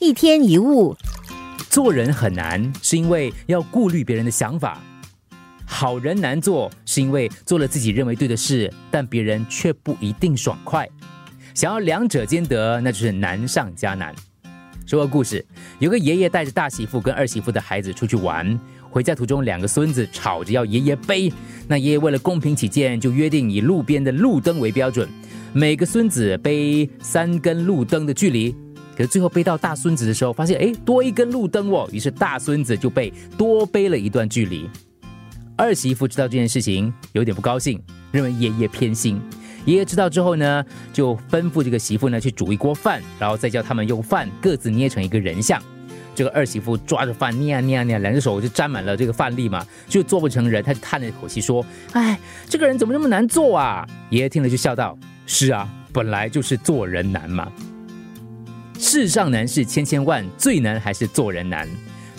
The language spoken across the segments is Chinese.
一天一物，做人很难，是因为要顾虑别人的想法；好人难做，是因为做了自己认为对的事，但别人却不一定爽快。想要两者兼得，那就是难上加难。说个故事，有个爷爷带着大媳妇跟二媳妇的孩子出去玩，回家途中，两个孙子吵着要爷爷背。那爷爷为了公平起见，就约定以路边的路灯为标准，每个孙子背三根路灯的距离。可是最后背到大孙子的时候，发现哎多一根路灯哦，于是大孙子就被多背了一段距离。二媳妇知道这件事情，有点不高兴，认为爷爷偏心。爷爷知道之后呢，就吩咐这个媳妇呢去煮一锅饭，然后再叫他们用饭各自捏成一个人像。这个二媳妇抓着饭捏啊捏啊捏啊，两只手就沾满了这个饭粒嘛，就做不成人。他就叹了一口气说：“哎，这个人怎么那么难做啊？”爷爷听了就笑道：“是啊，本来就是做人难嘛。”世上难事千千万，最难还是做人难。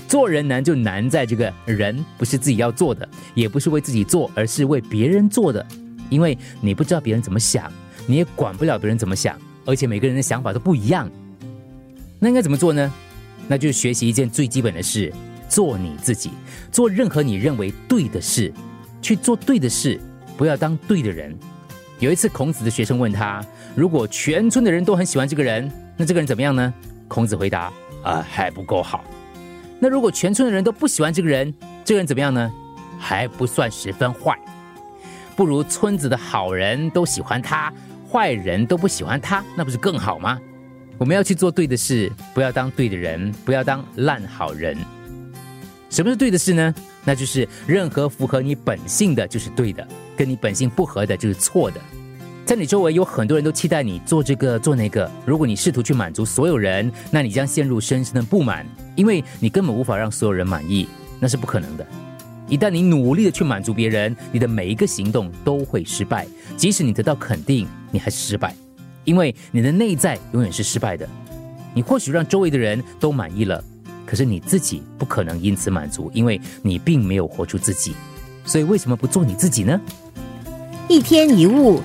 做人难就难在这个人不是自己要做的，也不是为自己做，而是为别人做的。因为你不知道别人怎么想，你也管不了别人怎么想，而且每个人的想法都不一样。那应该怎么做呢？那就是学习一件最基本的事：做你自己，做任何你认为对的事，去做对的事，不要当对的人。有一次，孔子的学生问他：如果全村的人都很喜欢这个人？那这个人怎么样呢？孔子回答：啊，还不够好。那如果全村的人都不喜欢这个人，这个人怎么样呢？还不算十分坏。不如村子的好人都喜欢他，坏人都不喜欢他，那不是更好吗？我们要去做对的事，不要当对的人，不要当烂好人。什么是对的事呢？那就是任何符合你本性的就是对的，跟你本性不合的就是错的。在你周围有很多人都期待你做这个做那个，如果你试图去满足所有人，那你将陷入深深的不满，因为你根本无法让所有人满意，那是不可能的。一旦你努力的去满足别人，你的每一个行动都会失败，即使你得到肯定，你还是失败，因为你的内在永远是失败的。你或许让周围的人都满意了，可是你自己不可能因此满足，因为你并没有活出自己。所以为什么不做你自己呢？一天一物。